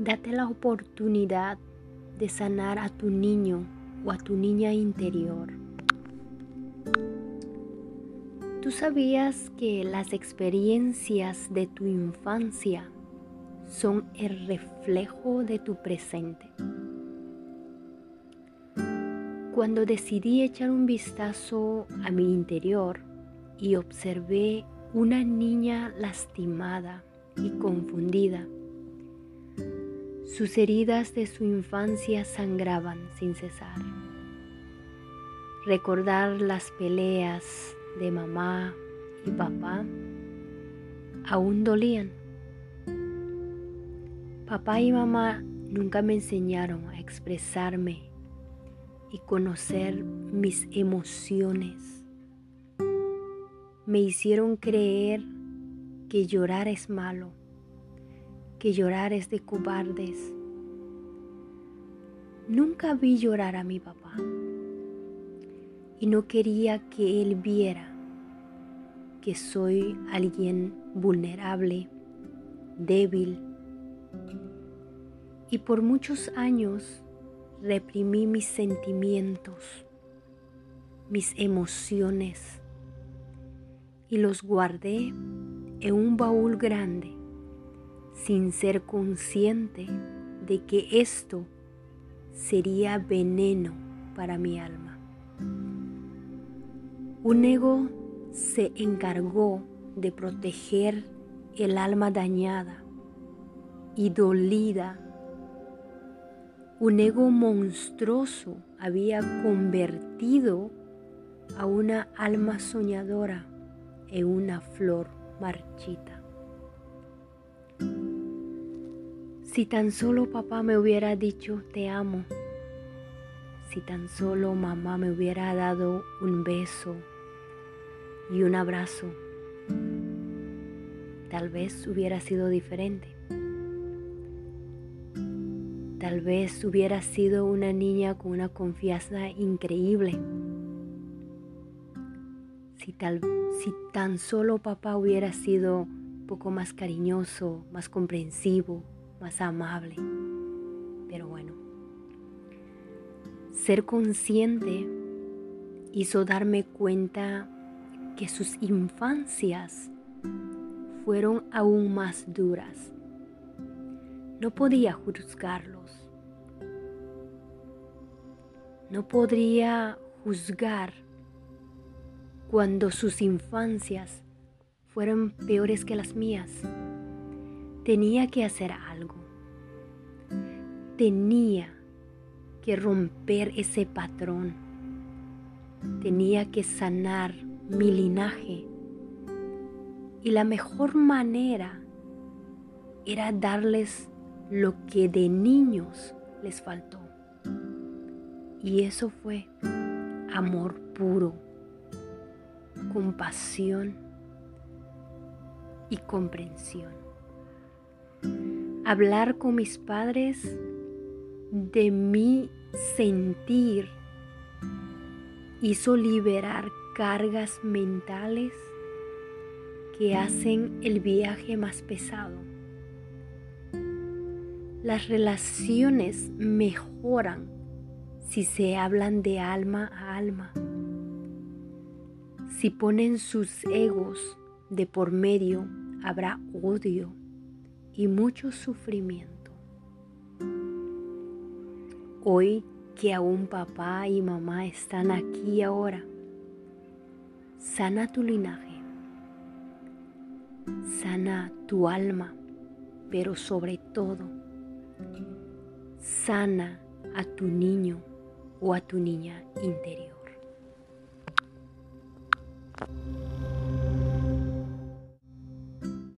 Date la oportunidad de sanar a tu niño o a tu niña interior. ¿Tú sabías que las experiencias de tu infancia son el reflejo de tu presente? Cuando decidí echar un vistazo a mi interior y observé una niña lastimada y confundida, sus heridas de su infancia sangraban sin cesar. Recordar las peleas de mamá y papá aún dolían. Papá y mamá nunca me enseñaron a expresarme y conocer mis emociones. Me hicieron creer que llorar es malo que llorar es de cobardes. Nunca vi llorar a mi papá y no quería que él viera que soy alguien vulnerable, débil. Y por muchos años reprimí mis sentimientos, mis emociones y los guardé en un baúl grande sin ser consciente de que esto sería veneno para mi alma. Un ego se encargó de proteger el alma dañada y dolida. Un ego monstruoso había convertido a una alma soñadora en una flor marchita. Si tan solo papá me hubiera dicho te amo, si tan solo mamá me hubiera dado un beso y un abrazo, tal vez hubiera sido diferente. Tal vez hubiera sido una niña con una confianza increíble. Si, tal, si tan solo papá hubiera sido un poco más cariñoso, más comprensivo, más amable. Pero bueno, ser consciente hizo darme cuenta que sus infancias fueron aún más duras. No podía juzgarlos. No podría juzgar cuando sus infancias fueron peores que las mías. Tenía que hacer algo. Tenía que romper ese patrón. Tenía que sanar mi linaje. Y la mejor manera era darles lo que de niños les faltó. Y eso fue amor puro, compasión y comprensión hablar con mis padres de mi sentir hizo liberar cargas mentales que hacen el viaje más pesado. Las relaciones mejoran si se hablan de alma a alma. Si ponen sus egos de por medio, habrá odio y mucho sufrimiento. Hoy que aún papá y mamá están aquí ahora, sana tu linaje, sana tu alma, pero sobre todo, sana a tu niño o a tu niña interior.